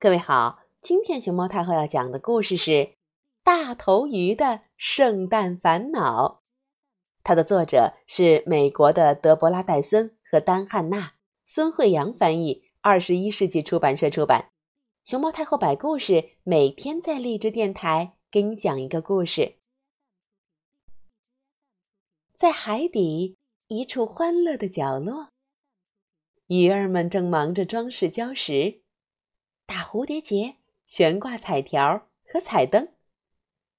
各位好，今天熊猫太后要讲的故事是《大头鱼的圣诞烦恼》，它的作者是美国的德伯拉·戴森和丹·汉娜，孙慧阳翻译，二十一世纪出版社出版。熊猫太后摆故事，每天在励志电台给你讲一个故事。在海底一处欢乐的角落，鱼儿们正忙着装饰礁石。打蝴蝶结、悬挂彩条和彩灯，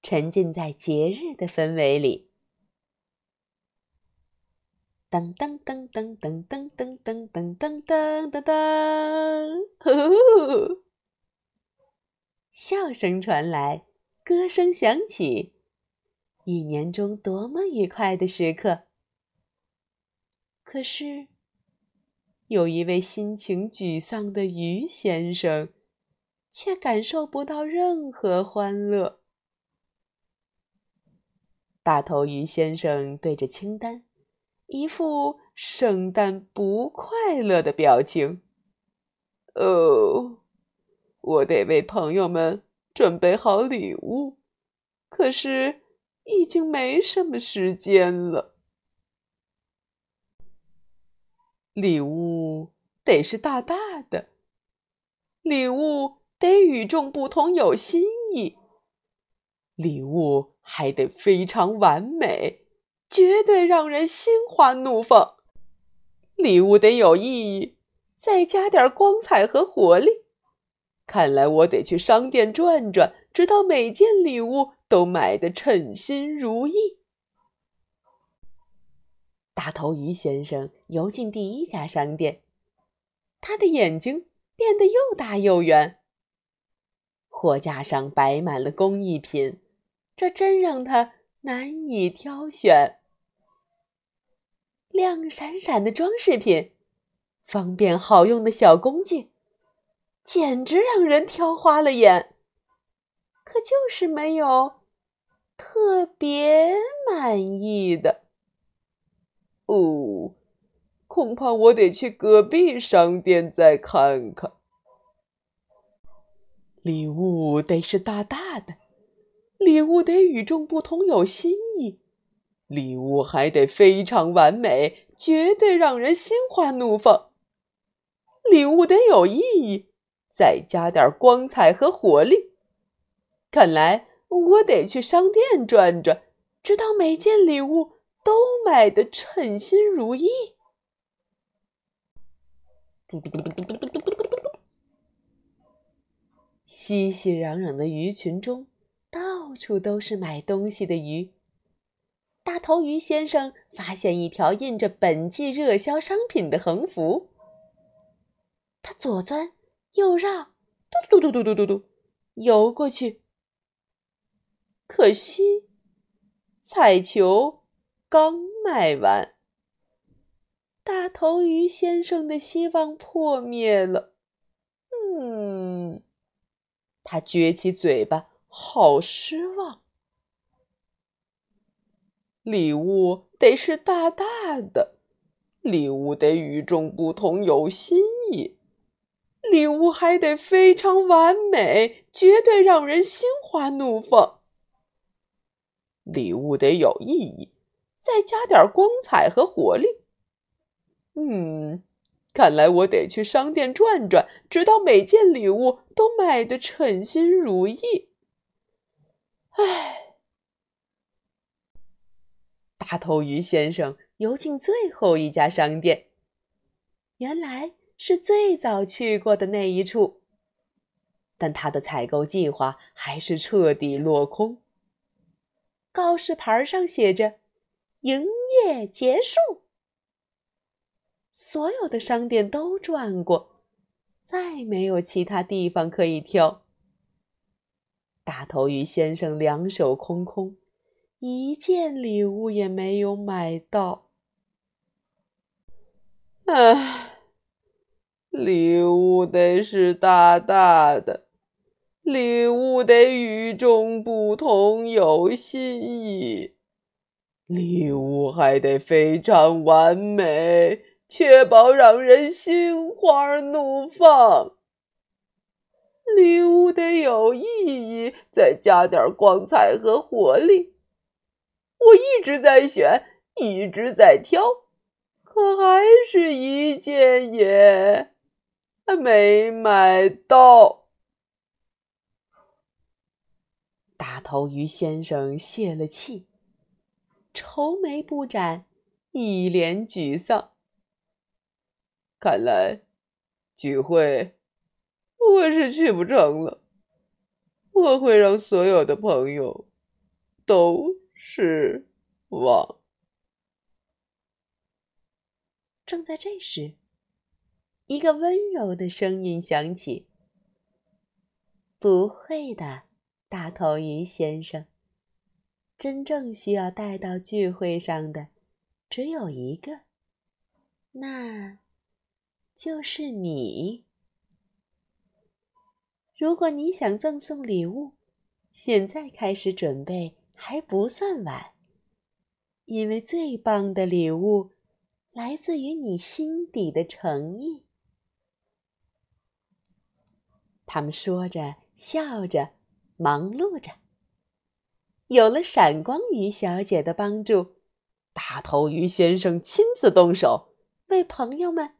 沉浸在节日的氛围里。噔噔噔噔噔噔噔噔噔噔噔噔噔，笑声传来，歌声响起，一年中多么愉快的时刻。可是，有一位心情沮丧的鱼先生。却感受不到任何欢乐。大头鱼先生对着清单，一副圣诞不快乐的表情。哦，我得为朋友们准备好礼物，可是已经没什么时间了。礼物得是大大的，礼物。得与众不同，有新意。礼物还得非常完美，绝对让人心花怒放。礼物得有意义，再加点光彩和活力。看来我得去商店转转，直到每件礼物都买得称心如意。大头鱼先生游进第一家商店，他的眼睛变得又大又圆。货架上摆满了工艺品，这真让他难以挑选。亮闪闪的装饰品，方便好用的小工具，简直让人挑花了眼。可就是没有特别满意的。哦，恐怕我得去隔壁商店再看看。礼物得是大大的，礼物得与众不同，有新意，礼物还得非常完美，绝对让人心花怒放。礼物得有意义，再加点光彩和活力。看来我得去商店转转，直到每件礼物都买得称心如意。熙熙攘攘的鱼群中，到处都是买东西的鱼。大头鱼先生发现一条印着本季热销商品的横幅，他左钻右绕，嘟嘟嘟嘟嘟嘟嘟，游过去。可惜，彩球刚卖完，大头鱼先生的希望破灭了。嗯。他撅起嘴巴，好失望。礼物得是大大的，礼物得与众不同，有新意，礼物还得非常完美，绝对让人心花怒放。礼物得有意义，再加点光彩和活力。嗯。看来我得去商店转转，直到每件礼物都买得称心如意。唉，大头鱼先生游进最后一家商店，原来是最早去过的那一处，但他的采购计划还是彻底落空。告示牌上写着：“营业结束。”所有的商店都转过，再没有其他地方可以挑。大头鱼先生两手空空，一件礼物也没有买到。唉，礼物得是大大的，礼物得与众不同，有新意，礼物还得非常完美。确保让人心花怒放。礼物得有意义，再加点光彩和活力。我一直在选，一直在挑，可还是一件也没买到。大头鱼先生泄了气，愁眉不展，一脸沮丧。看来聚会我是去不成了。我会让所有的朋友都失望。正在这时，一个温柔的声音响起：“不会的，大头鱼先生。真正需要带到聚会上的只有一个，那……”就是你。如果你想赠送礼物，现在开始准备还不算晚，因为最棒的礼物来自于你心底的诚意。他们说着，笑着，忙碌着。有了闪光鱼小姐的帮助，大头鱼先生亲自动手为朋友们。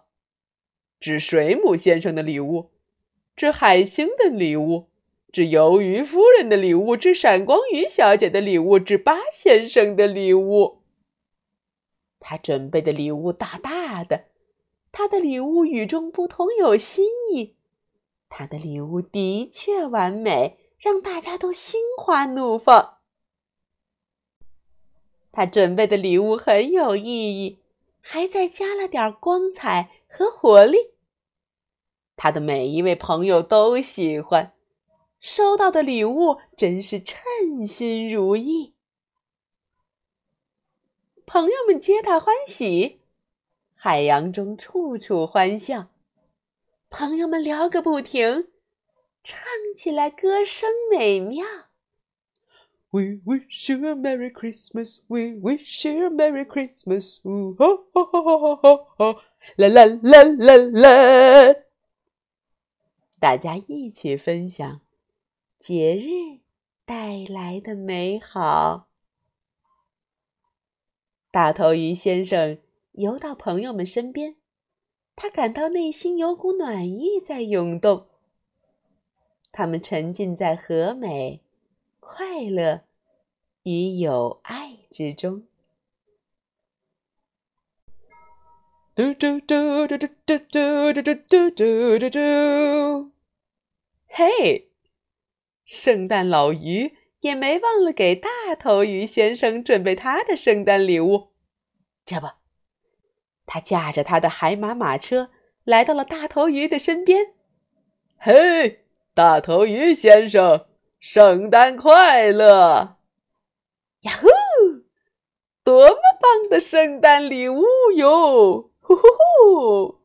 指水母先生的礼物，指海星的礼物，指鱿鱼夫人的礼物，指闪光鱼小姐的礼物，指八先生的礼物。他准备的礼物大大的，他的礼物与众不同，有新意。他的礼物的确完美，让大家都心花怒放。他准备的礼物很有意义，还再加了点光彩和活力。他的每一位朋友都喜欢，收到的礼物真是称心如意。朋友们皆大欢喜，海洋中处处欢笑，朋友们聊个不停，唱起来歌声美妙。We wish you a merry Christmas. We wish you a merry Christmas. 呜吼吼吼吼吼吼！啦啦啦啦啦！大家一起分享节日带来的美好。大头鱼先生游到朋友们身边，他感到内心有股暖意在涌动。他们沉浸在和美、快乐与友爱之中。嘟嘟嘟嘟嘟嘟嘟嘟嘟嘟嘟嘟！嘿，圣诞老鱼也没忘了给大头鱼先生准备他的圣诞礼物。这不，他驾着他的海马马车来到了大头鱼的身边。嘿，大头鱼先生，圣诞快乐！呀呼，多么棒的圣诞礼物哟！Woohoo!